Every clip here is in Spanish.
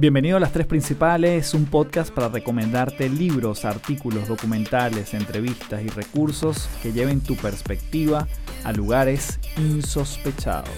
Bienvenido a Las Tres Principales, un podcast para recomendarte libros, artículos, documentales, entrevistas y recursos que lleven tu perspectiva a lugares insospechados.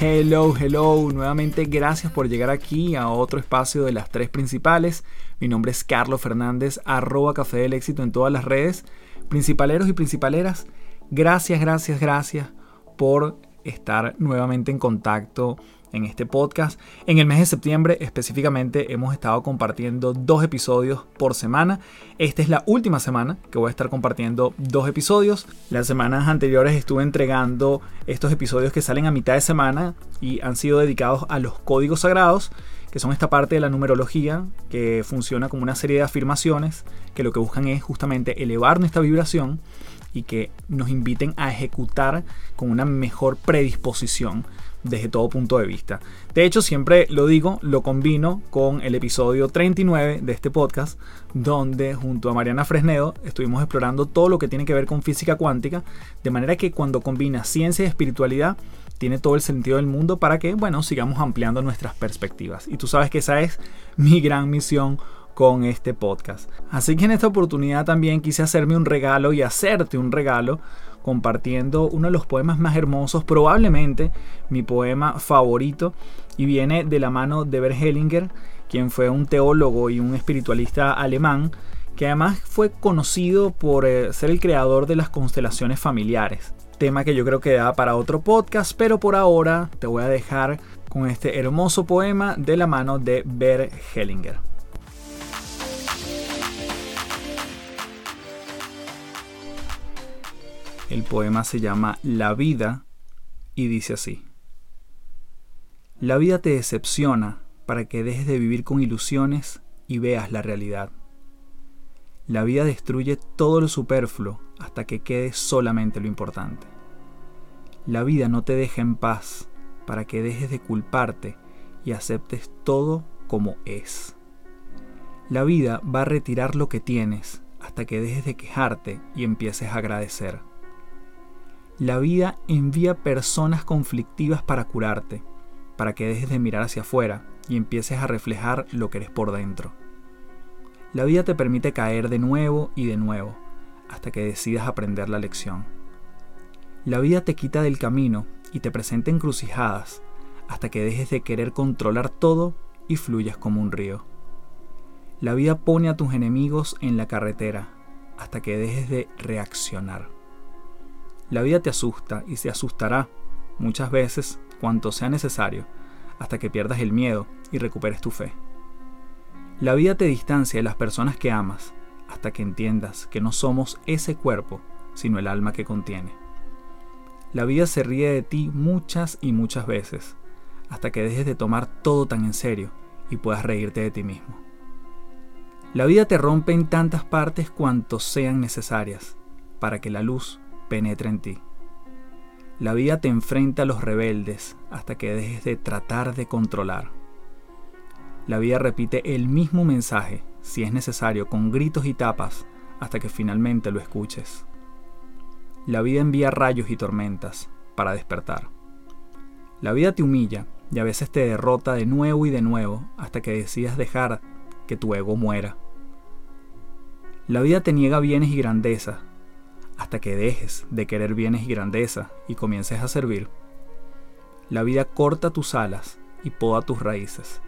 Hello, hello, nuevamente gracias por llegar aquí a otro espacio de Las Tres Principales. Mi nombre es Carlos Fernández, arroba Café del Éxito en todas las redes. Principaleros y principaleras, gracias, gracias, gracias por estar nuevamente en contacto en este podcast. En el mes de septiembre específicamente hemos estado compartiendo dos episodios por semana. Esta es la última semana que voy a estar compartiendo dos episodios. Las semanas anteriores estuve entregando estos episodios que salen a mitad de semana y han sido dedicados a los códigos sagrados que son esta parte de la numerología que funciona como una serie de afirmaciones que lo que buscan es justamente elevar nuestra vibración y que nos inviten a ejecutar con una mejor predisposición desde todo punto de vista. De hecho, siempre lo digo, lo combino con el episodio 39 de este podcast, donde junto a Mariana Fresnedo estuvimos explorando todo lo que tiene que ver con física cuántica, de manera que cuando combina ciencia y espiritualidad, tiene todo el sentido del mundo para que, bueno, sigamos ampliando nuestras perspectivas. Y tú sabes que esa es mi gran misión con este podcast. Así que en esta oportunidad también quise hacerme un regalo y hacerte un regalo compartiendo uno de los poemas más hermosos, probablemente mi poema favorito, y viene de la mano de Bert Hellinger, quien fue un teólogo y un espiritualista alemán, que además fue conocido por eh, ser el creador de las constelaciones familiares. Tema que yo creo que da para otro podcast, pero por ahora te voy a dejar con este hermoso poema de la mano de Bert Hellinger. El poema se llama La vida y dice así. La vida te decepciona para que dejes de vivir con ilusiones y veas la realidad. La vida destruye todo lo superfluo hasta que quede solamente lo importante. La vida no te deja en paz para que dejes de culparte y aceptes todo como es. La vida va a retirar lo que tienes hasta que dejes de quejarte y empieces a agradecer. La vida envía personas conflictivas para curarte, para que dejes de mirar hacia afuera y empieces a reflejar lo que eres por dentro. La vida te permite caer de nuevo y de nuevo, hasta que decidas aprender la lección. La vida te quita del camino y te presenta encrucijadas, hasta que dejes de querer controlar todo y fluyas como un río. La vida pone a tus enemigos en la carretera, hasta que dejes de reaccionar. La vida te asusta y se asustará muchas veces cuanto sea necesario, hasta que pierdas el miedo y recuperes tu fe. La vida te distancia de las personas que amas, hasta que entiendas que no somos ese cuerpo, sino el alma que contiene. La vida se ríe de ti muchas y muchas veces, hasta que dejes de tomar todo tan en serio y puedas reírte de ti mismo. La vida te rompe en tantas partes cuantos sean necesarias, para que la luz penetra en ti. La vida te enfrenta a los rebeldes hasta que dejes de tratar de controlar. La vida repite el mismo mensaje, si es necesario, con gritos y tapas, hasta que finalmente lo escuches. La vida envía rayos y tormentas para despertar. La vida te humilla y a veces te derrota de nuevo y de nuevo hasta que decidas dejar que tu ego muera. La vida te niega bienes y grandeza hasta que dejes de querer bienes y grandeza y comiences a servir. La vida corta tus alas y poda tus raíces,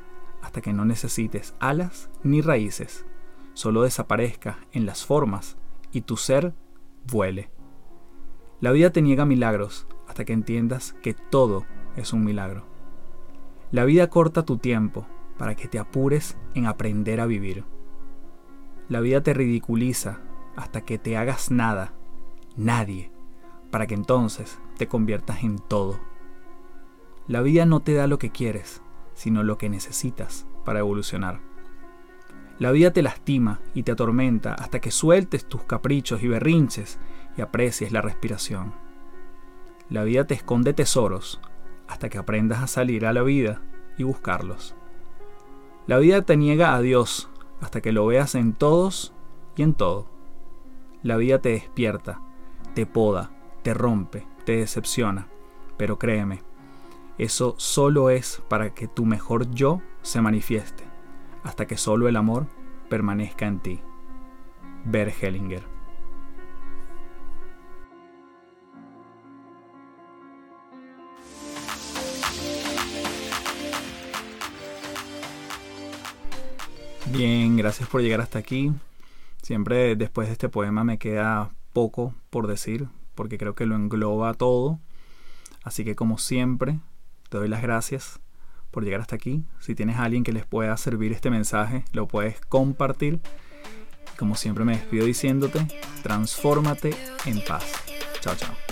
hasta que no necesites alas ni raíces, solo desaparezca en las formas y tu ser vuele. La vida te niega milagros hasta que entiendas que todo es un milagro. La vida corta tu tiempo para que te apures en aprender a vivir. La vida te ridiculiza hasta que te hagas nada nadie, para que entonces te conviertas en todo. La vida no te da lo que quieres, sino lo que necesitas para evolucionar. La vida te lastima y te atormenta hasta que sueltes tus caprichos y berrinches y aprecies la respiración. La vida te esconde tesoros hasta que aprendas a salir a la vida y buscarlos. La vida te niega a Dios hasta que lo veas en todos y en todo. La vida te despierta te poda, te rompe, te decepciona. Pero créeme, Eso solo es para que tu mejor yo se manifieste, hasta que solo el amor permanezca en ti. Ver Hellinger. Bien, gracias por llegar hasta aquí. Siempre después de este poema me queda poco por decir, porque creo que lo engloba todo. Así que como siempre, te doy las gracias por llegar hasta aquí. Si tienes a alguien que les pueda servir este mensaje, lo puedes compartir. Como siempre me despido diciéndote, transfórmate en paz. Chao, chao.